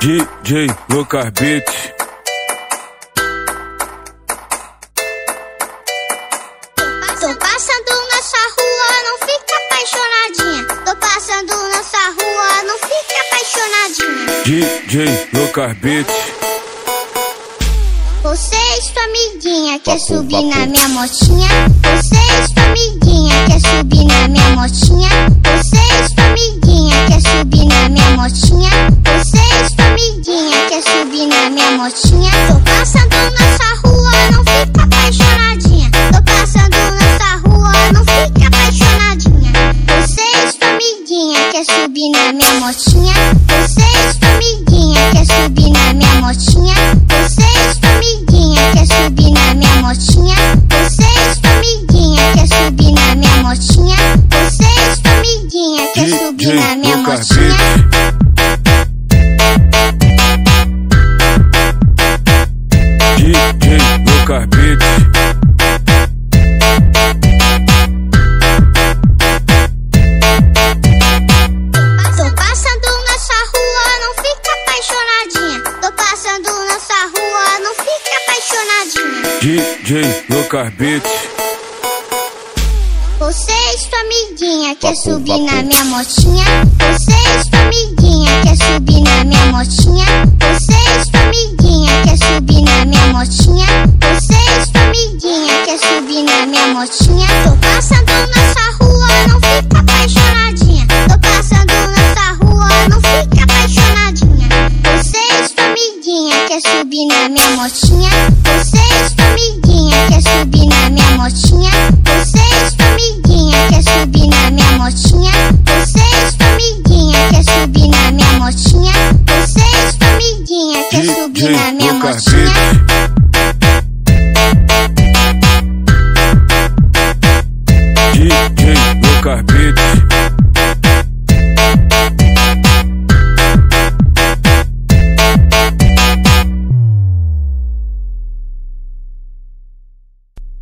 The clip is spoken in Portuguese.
DJ Lucas Beats. Tô passando nessa rua, não fica apaixonadinha. Tô passando nessa rua, não fica apaixonadinha. DJ Lucas Beats. Você e sua amiguinha quer subir na minha motinha? Você e sua amiguinha quer subir na minha motinha? Você quer subir na minha motinha? Tô passando nessa rua, não fica apaixonadinha. Tô passando nessa rua, não fica apaixonadinha. Você e sua amiguinha quer subir na minha motinha? Você e sua amiguinha quer subir na minha motinha? Você e sua amiguinha quer subir na minha motinha? Você e sua amiguinha quer subir na minha motinha? Você e sua amiguinha quer subir na minha motinha? DJ Lucas Beats. Você e sua amiguinha quer subir na minha motinha? Você e sua amiguinha quer subir na minha motinha? Você e sua amiguinha quer subir na minha motinha? Você e sua amiguinha quer subir na minha motinha? Tô passando nessa rua, não fica apaixonadinha. Quer subir na minha motinha? Você e sua amiguinha quer subir na minha motinha? Você e sua amiguinha quer subir na minha motinha? Você e sua amiguinha quer subir na minha motinha? Você e sua amiguinha quer subir na minha motinha? Lucas Beats.